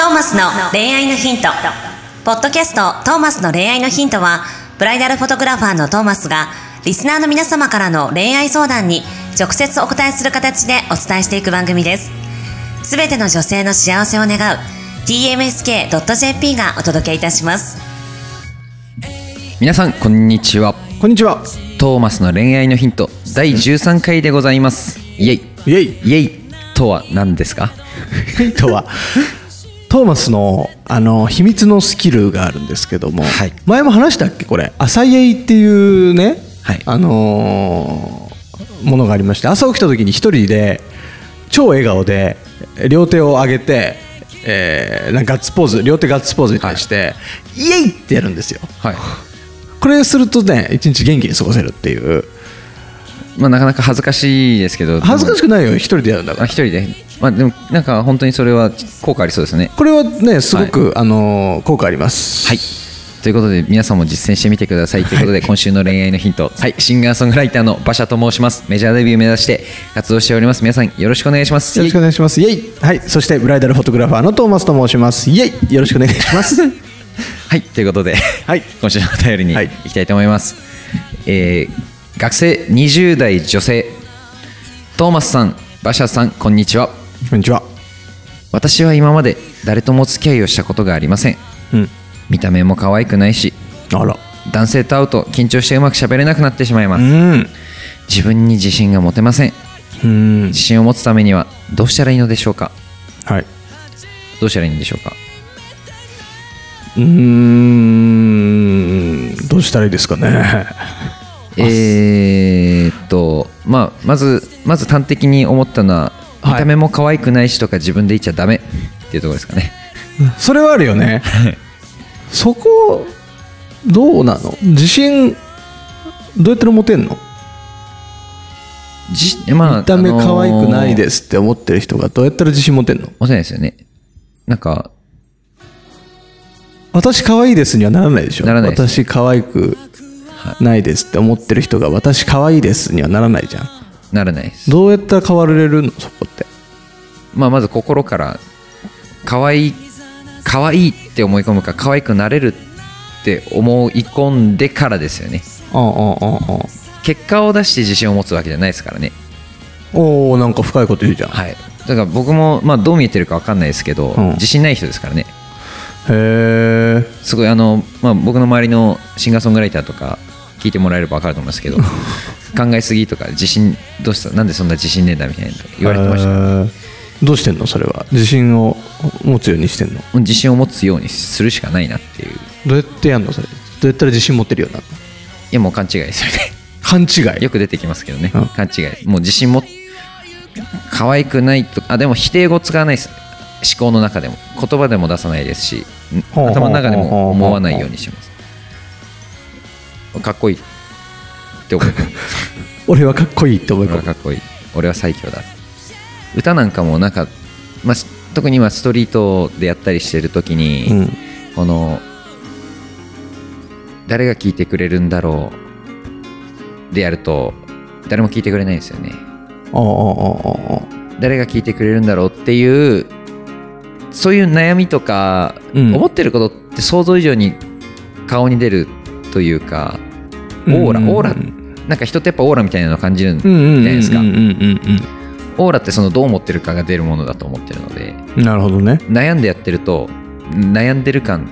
トーマスの恋愛のヒント。ポッドキャストトーマスの恋愛のヒントは、ブライダルフォトグラファーのトーマスが、リスナーの皆様からの恋愛相談に直接お答えする形でお伝えしていく番組です。すべての女性の幸せを願う tmsk.jp がお届けいたします。皆さんこんにちはこんにちは。トーマスの恋愛のヒント第13回でございますイエイイエイ。イエイとは何ですか？ヒントは、トーマスのあの秘密のスキルがあるんですけども、はい。前も話したっけこれ？朝イっていうね、はい。あのーものがありまして朝起きた時に一人で超笑顔で両手を上げて、えーなんかガッツポーズ両手ガッツポーズに対して、イエイってやるんですよ。はい。これするとね一日元気に過ごせるっていうまあなかなか恥ずかしいですけど恥ずかしくくないよ一人でやるんだから。あ一人で。まあでもなんか本当にそれは効果ありそうですね。これはねすごく、あのー効果あります。はい。ということで皆さんも実践してみてくださいということで今週の恋愛のヒント。はい。シンガーソングライターの馬車と申します。メジャーデビュー目指して活動しております。皆さんよろしくお願いします。よろしくお願いします。イエイ。はい。そしてブライダルフォトグラファーのトーマスと申します。イエイ。よろしくお願いします。はい。ということで、はい。今週のお便りにはい。いきたいと思います、えー学生20代女性トーマスさん馬車さんこんにちはこんにちは。私は今まで誰ともお付き合いをしたことがありませんうん。見た目も可愛くないしあら。男性と会うと緊張してうまく喋れなくなってしまいますうん。自分に自信が持てませんうん自。信を持つためにはどうしたらいいのでしょうか？はい。どうしたらいいんでしょうか？うーん。どうしたらいいですかね。えーっとまあまずまず端的に思ったのははい。見た目も可愛くないしとか自分で言っちゃダメっていうところですかね。それはあるよね。そこ、どうなの？自信、どうやって持てんの？じまあ見た目可愛くないすですって思ってる人がどうやったら自信持てんの？持てないですよね。なんか私可愛いですにはならないでしょ。ならないです私可愛くないですって思ってる人が私可愛いですにはならないじゃん。ならないです。どうやったら変われるのそこって？まあまず心から可愛い可愛いって思い込むか可愛くなれるって思い込んでからですよね。ああああああ。結果を出して自信を持つわけじゃないですからね。おおなんか深いこと言うじゃん、はい。だから僕もまあどう見えてるか分かんないですけど、うん。自信ない人ですからねへえすごいあの、まあ、僕の周りのシンガーソングライターとか聞いてもらえれば分かると思いますけど 考えすぎとか自信どうしたなんでそんな自信ねえんだみたいな言われてました、どうしてんのそれは？自信を持つようにしてんの？自信を持つようにするしかないなっていう。いどうやってやんのそれ？どうやったら自信持ってるようになるの？やもう勘違いですよね勘違い？よく出てきますけどね、うん。勘違い。もう自信も可愛くないとあでも否定語使わないです思考の中でも言葉でも出さないですし頭の中でも思わないようにします。かっこいい。って思う。俺はかっこいいって思い込む俺はかっこいい。俺は最強だ。歌なんかもなんか、まあ、し特に今ストリートでやったりしてる時に、うん。この誰が聞いてくれるんだろう。でやると誰も聞いてくれないんですよね。誰が聞いてくれるんだろうっていうそういう悩みとか、うん。思ってることって想像以上に顔に出るというかオーラ、うん。オーラなんか人ってやっぱオーラみたいなのを感じるんじゃないですか？オーラってそのどう思ってるかが出るものだと思ってるのでうんなるほどね。悩んでやってると悩んでる感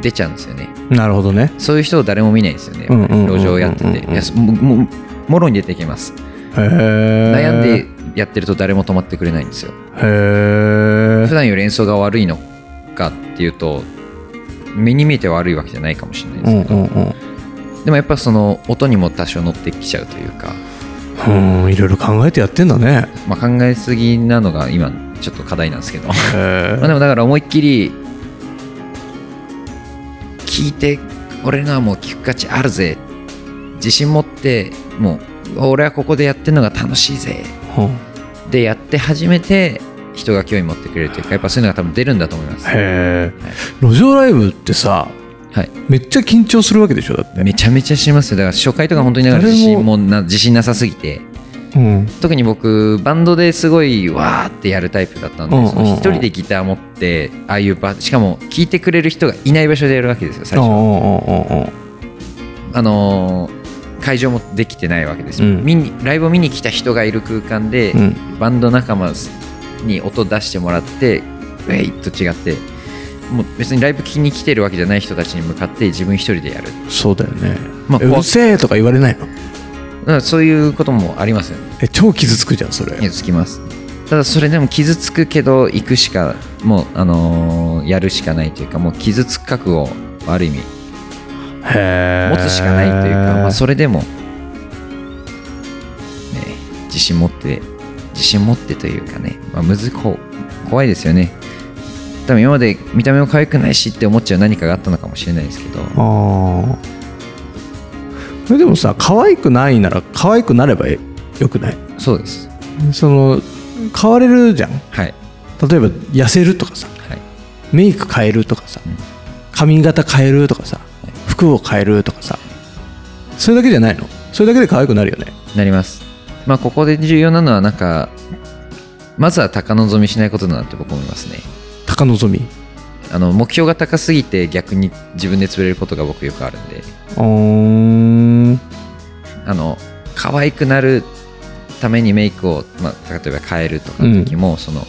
出ちゃうんですよね。なるほどね。そういう人を誰も見ないんですよね。路上やってて。もももろに出てきます。悩んでやってると誰も止まってくれないんですよ。へえ普段より演奏が悪いのかっていうと目に見えて悪いわけじゃないかもしれないですけど、うんうんうん。でもやっぱその音にも多少乗ってきちゃうというか、うんいろいろ考えてやってんだね。まあ、考えすぎなのが今ちょっと課題なんですけど。まへあでもだから思いっきり聞いて俺のはもう聞く価値あるぜ。自信持ってもう俺はここでやってるのが楽しいぜ。えでやって初めて人が興味持ってくれるというかやっぱそういうのが多分出るんだと思います、へえ路上ライブってさはい、めっちゃ緊張するわけでしょだって。めちゃめちゃしますよ。だから初回とか本当にだから誰も自信もな自信なさすぎて。うん。特に僕バンドですごいわーってやるタイプだったんで、うんうんうん。人でギター持ってああいう場しかも聴いてくれる人がいない場所でやるわけですよ最初。あのー会場もできてないわけですよ、うん。見にライブを見に来た人がいる空間で、うん。バンド仲間に音出してもらってウェイと違ってもう別にライブ聞きに来てるわけじゃない人たちに向かって自分一人でやる。そうだよね、まあうるせえとか言われないの？そういうこともありますよね。え超傷つくじゃんそれ。傷つきます。ただそれでも傷つくけど行くしかもう、あのーやるしかないというかもう傷つく覚悟をある意味へ持つしかないというか、まあ、それでも、ね、自信持って自信持ってというかね、まあ、むずこ怖いですよね。多分今まで見た目も可愛くないしって思っちゃう何かがあったのかもしれないですけど。ああそれでもさ可愛くないなら可愛くなればよくない？そうです。その変われるじゃん。はい。例えば痩せるとかさ。はい。メイク変えるとかさ。うん。髪型変えるとかさ。服を変えるとかさ。それだけじゃないの？それだけで可愛くなるよね。なりますまあここで重要なのはなんかまずは高望みしないことだなって僕思いますね。高望み？あの目標が高すぎて逆に自分で潰れることが僕よくあるんで。うー。んあの可愛くなるためにメイクを、まあ、例えば変えるとかの時も、その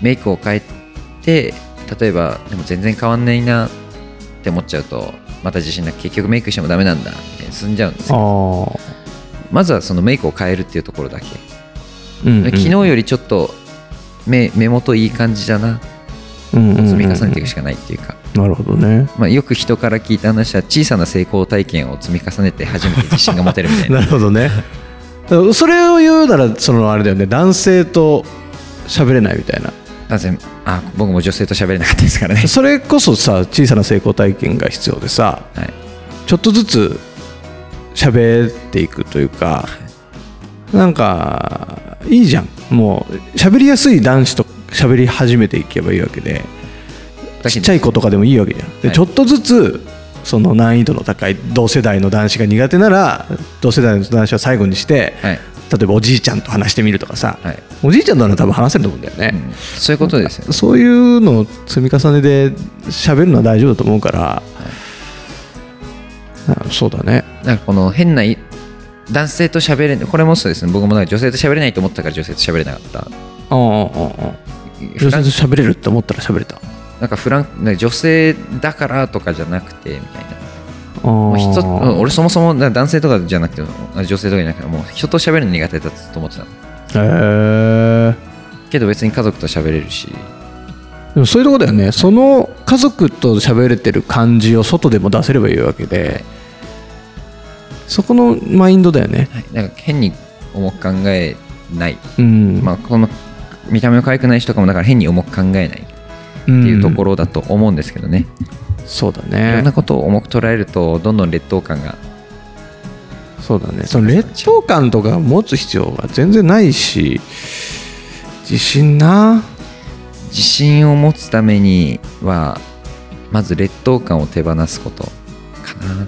メイクを変えて例えばでも全然変わんないなって思っちゃうとまた自信なく結局メイクしてもダメなんだみたいに進んじゃうんですあよ。あまずはそのメイクを変えるっていうところだけ、うん昨日よりちょっと目目元いい感じだな。積み重ねていくしかないっていうか、なるほどね。まあ、よく人から聞いた話は小さな成功体験を積み重ねて初めて自信が持てるみたいな。なるほどね。それを言うならそのあれだよね。男性と喋れないみたいな。なぜあ僕も女性と喋れなかったですからね、それこそさ小さな成功体験が必要でさはい、ちょっとずつ喋っていくというかなんかいいじゃん。もう喋りやすい男子と喋り始めていけばいいわけでちっちゃい子とかでもいいわけじゃん。ではい。ちょっとずつその難易度の高い同世代の男子が苦手なら同世代の男子は最後にしてはい。例えばおじいちゃんと話してみるとかさはい。おじいちゃんとは多分話せると思うんだよね、うん。そういうことですよね。そういうのを積み重ねで喋るのは大丈夫だと思うから、あそうだね。なんかこの変ない男性と喋れこれもそうですね。僕もなんか女性と喋れないと思ったから女性と喋れなかった。ああああ女性と喋れるって思ったら喋れた。なんかフランなんか女性だからとかじゃなくてみたいな。人俺そもそも男性とかじゃなくて女性とかじゃなくてもう人と喋るの苦手だと思ってたの。へえ。けど別に家族と喋れるしでもそういうとこだよね。その家族と喋れてる感じを外でも出せればいいわけで、そこのマインドだよね。はい。なんか変に重く考えない、うん。まあ、この見た目が可愛くない人とかもだから変に重く考えない。ってていうところだと思うんですけどね、そうだいろねんなことを重く捉えるとどんどん劣等感が。そうだね。その劣等感とか持つ必要が全然ないし自信な自信を持つためにはまず劣等感を手放すことかなっ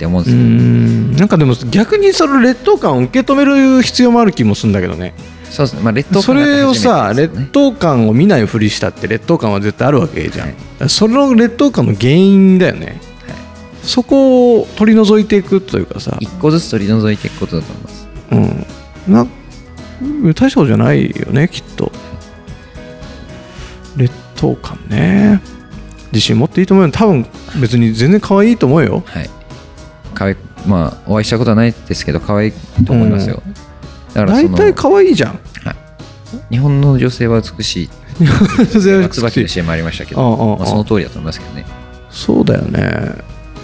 て思うんうですよ、ん。なんかでも逆にその劣等感を受け止める必要もある気もするんだけどね。そうですね、まあ、劣等それをさ、劣等感を見ないふりしたって劣等感は絶対あるわけじゃん、はい。その劣等感の原因だよね。そこを取り除いていくというかさ、一個ずつ取り除いていくことだと思います。うん、な大したことじゃないよねきっと劣等感ね。自信持っていいと思うよ。多分別に全然可愛いと思うよ。はい。可愛いまあお会いしたことはないですけど可愛いと思いますよ、だから大体可愛いじゃん。日本の女性は美しい。椿の CM ありましたけど、まあ、その通りだと思いますけどね。そうだよね。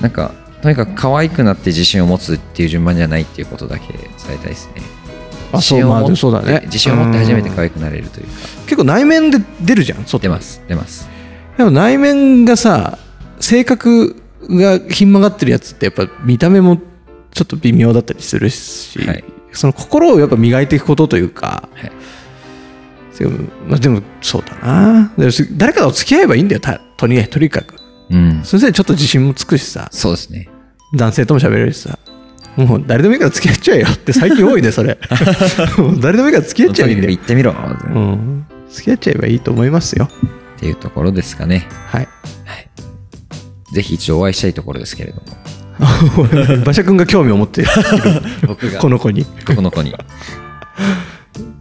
なんかとにかく可愛くなって自信を持つっていう順番じゃないっていうことだけ伝えたいですね自信を持ってそうだね。自信を持って初めて可愛くなれるというか。結構内面で出るじゃん外に。出ます出ます。でも内面がさ性格がひん曲がってるやつってやっぱ見た目もちょっと微妙だったりするし、はい。その心をやっぱ磨いていくことというか、はい。でもまあ、でもそうだな。誰かと付き合えばいいんだよたとにとにかく。うん。それでちょっと自信もつくしさ。そうですね。男性とも喋れるしさもう誰でもいいから付き合っちゃえよって最近多いねそれ。誰でもいいから付き合っちゃえよ。行ってみろ、うっん。付き合っちゃえばいいと思いますよ。ていうところですかね。はい。ぜひ一度お会いしたいところですけれども。馬車君が興味を持っている。僕が。この子に。この子に。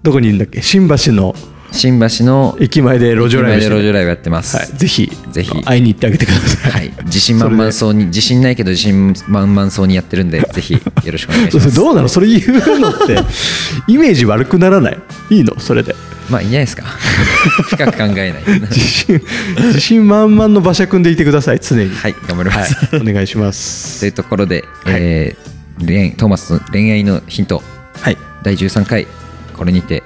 どこにいるんだっけ？新橋の新橋の駅前で路上ライブやってます。はい、ぜひぜひ。会いに行ってあげてください、はい、自信満々そうに自信ないけど自信満々そうにやってるんで ぜひよろしくお願いします。どうなの？それ言うのって。イメージ悪くならない？いいの？それで。まあいいんじゃないですか。深く考えない。自信自信満々の馬車君でいてください。常に。はい頑張ります、はい、お願いしまとすいうところで、えー恋愛トーマスの恋愛のヒント。はい。第13回これにて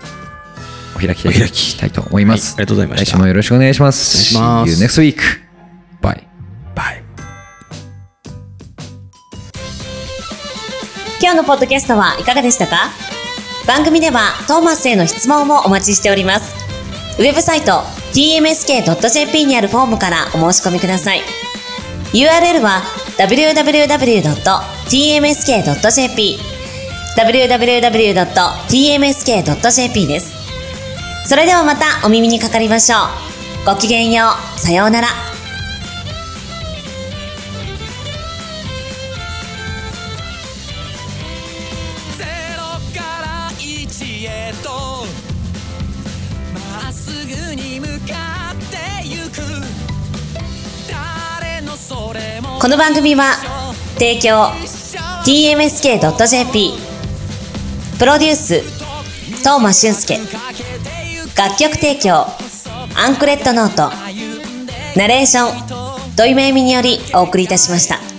お開きしたいと思います、はいありがとうございました。来週もよろしくお願いします。お願いします。See you next week. Bye. バイ今日のポッドキャストはいかがでしたか？番組ではトーマスへの質問もお待ちしております。ウェブサイト tmsk.jp にあるフォームからお申し込みください。URL は www.tmsk.jp www.tmsk.jp です。それではまたお耳にかかりましょう。ごきげんよう。さようなら。この番組は提供 tmsk.jp プロデュース東間俊介楽曲提供アンクレットノートナレーション土井めいみによりお送りいたしました。